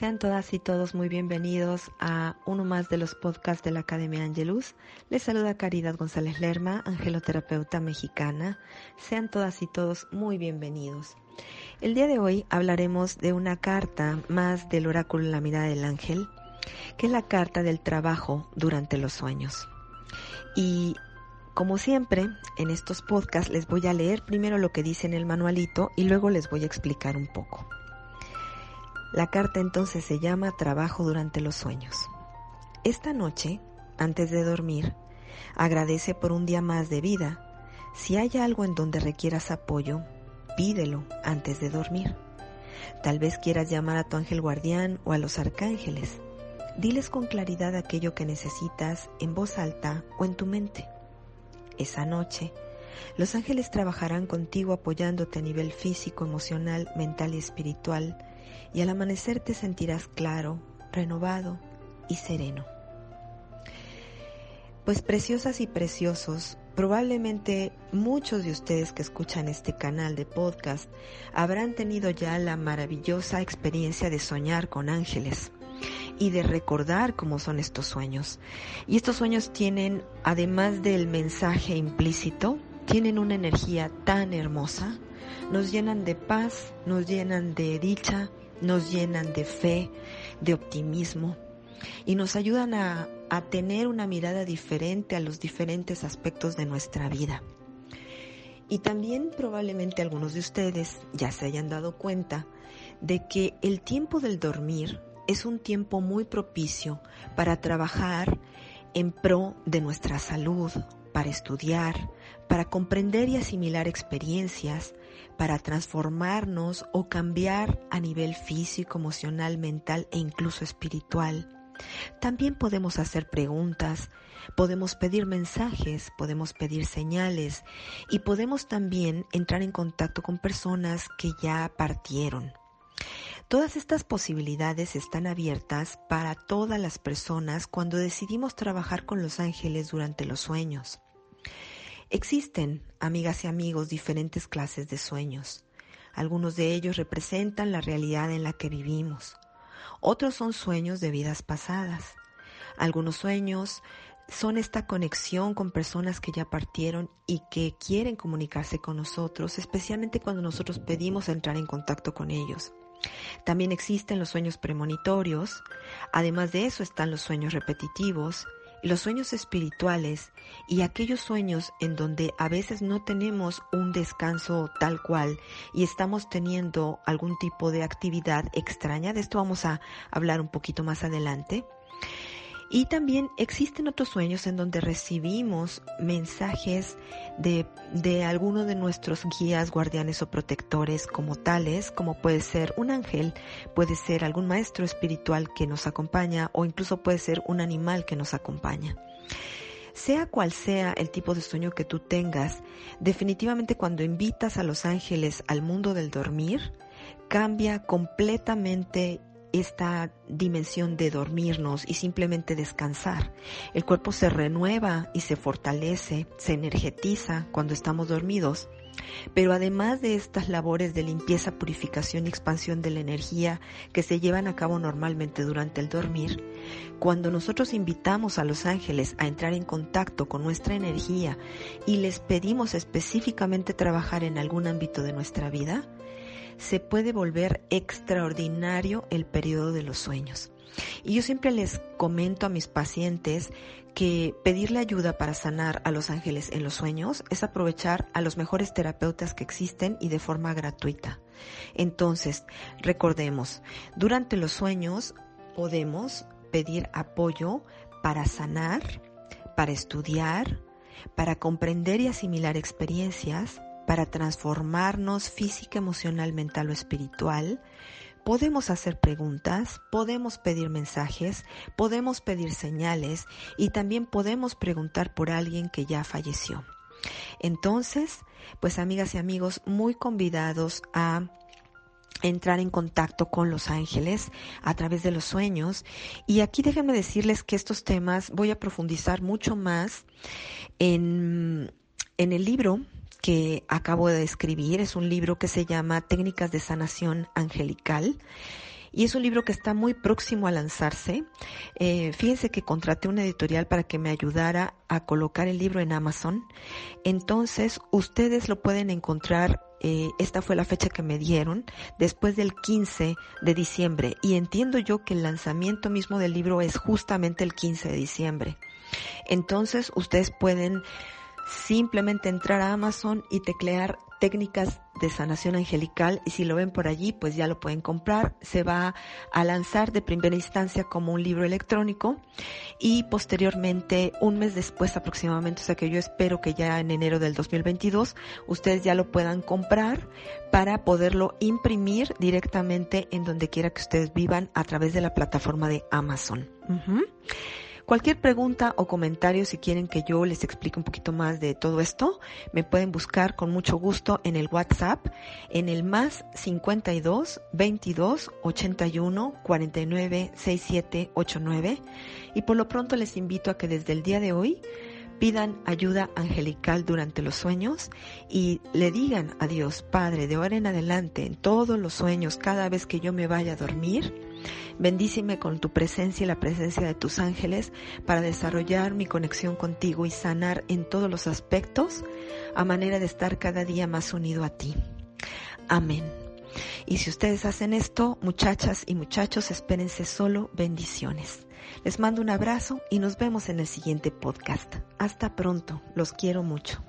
Sean todas y todos muy bienvenidos a uno más de los podcasts de la Academia Angelus. Les saluda Caridad González Lerma, angeloterapeuta mexicana. Sean todas y todos muy bienvenidos. El día de hoy hablaremos de una carta más del oráculo La mirada del ángel, que es la carta del trabajo durante los sueños. Y como siempre, en estos podcasts les voy a leer primero lo que dice en el manualito y luego les voy a explicar un poco. La carta entonces se llama Trabajo durante los sueños. Esta noche, antes de dormir, agradece por un día más de vida. Si hay algo en donde requieras apoyo, pídelo antes de dormir. Tal vez quieras llamar a tu ángel guardián o a los arcángeles. Diles con claridad aquello que necesitas en voz alta o en tu mente. Esa noche, los ángeles trabajarán contigo apoyándote a nivel físico, emocional, mental y espiritual y al amanecer te sentirás claro, renovado y sereno. Pues preciosas y preciosos, probablemente muchos de ustedes que escuchan este canal de podcast habrán tenido ya la maravillosa experiencia de soñar con ángeles y de recordar cómo son estos sueños. Y estos sueños tienen, además del mensaje implícito, tienen una energía tan hermosa, nos llenan de paz, nos llenan de dicha, nos llenan de fe, de optimismo y nos ayudan a, tener una mirada diferente a los diferentes aspectos de nuestra vida. Y también probablemente algunos de ustedes ya se hayan dado cuenta de que el tiempo del dormir es un tiempo muy propicio para trabajar en pro de nuestra salud, para estudiar, para comprender y asimilar experiencias, para transformarnos o cambiar a nivel físico, emocional, mental e incluso espiritual. También podemos hacer preguntas, podemos pedir mensajes, podemos pedir señales y podemos también entrar en contacto con personas que ya partieron. Todas estas posibilidades están abiertas para todas las personas cuando decidimos trabajar con los ángeles durante los sueños. Existen, amigas y amigos, diferentes clases de sueños. Algunos de ellos representan la realidad en la que vivimos. Otros son sueños de vidas pasadas. Algunos sueños son esta conexión con personas que ya partieron y que quieren comunicarse con nosotros, especialmente cuando nosotros pedimos entrar en contacto con ellos. También existen los sueños premonitorios, además de eso están los sueños repetitivos, los sueños espirituales y aquellos sueños en donde a veces no tenemos un descanso tal cual y estamos teniendo algún tipo de actividad extraña. De esto vamos a hablar un poquito más adelante. Y también existen otros sueños en donde recibimos mensajes de, de alguno de nuestros guías, guardianes o protectores como tales, como puede ser un ángel, puede ser algún maestro espiritual que nos acompaña o incluso puede ser un animal que nos acompaña. Sea cual sea el tipo de sueño que tú tengas, definitivamente cuando invitas a los ángeles al mundo del dormir, cambia completamente esta dimensión de dormirnos y simplemente descansar. El cuerpo se renueva y se fortalece, se energetiza cuando estamos dormidos. Pero además de estas labores de limpieza, purificación y expansión de la energía que se llevan a cabo normalmente durante el dormir, cuando nosotros invitamos a los ángeles a entrar en contacto con nuestra energía y les pedimos específicamente trabajar en algún ámbito de nuestra vida, se puede volver extraordinario el periodo de los sueños. Y yo siempre les comento a mis pacientes que pedirle ayuda para sanar a los ángeles en los sueños es aprovechar a los mejores terapeutas que existen y de forma gratuita. Entonces, recordemos, durante los sueños podemos pedir apoyo para sanar, para estudiar, para comprender y asimilar experiencias, para transformarnos física, emocional, mental o espiritual, podemos hacer preguntas, podemos pedir mensajes, podemos pedir señales y también podemos preguntar por alguien que ya falleció. Entonces, pues amigas y amigos, muy convidados a entrar en contacto con los ángeles a través de los sueños. Y aquí déjenme decirles que estos temas voy a profundizar mucho más en, en el libro que acabo de escribir. Es un libro que se llama Técnicas de Sanación Angelical. y es un libro que está muy próximo a lanzarse. Eh, fíjense que contraté una editorial para que me ayudara a colocar el libro en Amazon. Entonces, ustedes lo pueden encontrar eh, esta fue la fecha que me dieron, después del 15 de diciembre. Y entiendo yo que el lanzamiento mismo del libro es justamente el 15 de diciembre. Entonces ustedes pueden simplemente entrar a Amazon y teclear técnicas de sanación angelical y si lo ven por allí pues ya lo pueden comprar. Se va a lanzar de primera instancia como un libro electrónico y posteriormente un mes después aproximadamente, o sea que yo espero que ya en enero del 2022 ustedes ya lo puedan comprar para poderlo imprimir directamente en donde quiera que ustedes vivan a través de la plataforma de Amazon. Cualquier pregunta o comentario, si quieren que yo les explique un poquito más de todo esto, me pueden buscar con mucho gusto en el WhatsApp, en el más 52 22 81 49 67 89. Y por lo pronto les invito a que desde el día de hoy pidan ayuda angelical durante los sueños y le digan a Dios, Padre, de ahora en adelante, en todos los sueños, cada vez que yo me vaya a dormir, Bendíceme con tu presencia y la presencia de tus ángeles para desarrollar mi conexión contigo y sanar en todos los aspectos a manera de estar cada día más unido a ti. Amén. Y si ustedes hacen esto, muchachas y muchachos, espérense solo bendiciones. Les mando un abrazo y nos vemos en el siguiente podcast. Hasta pronto, los quiero mucho.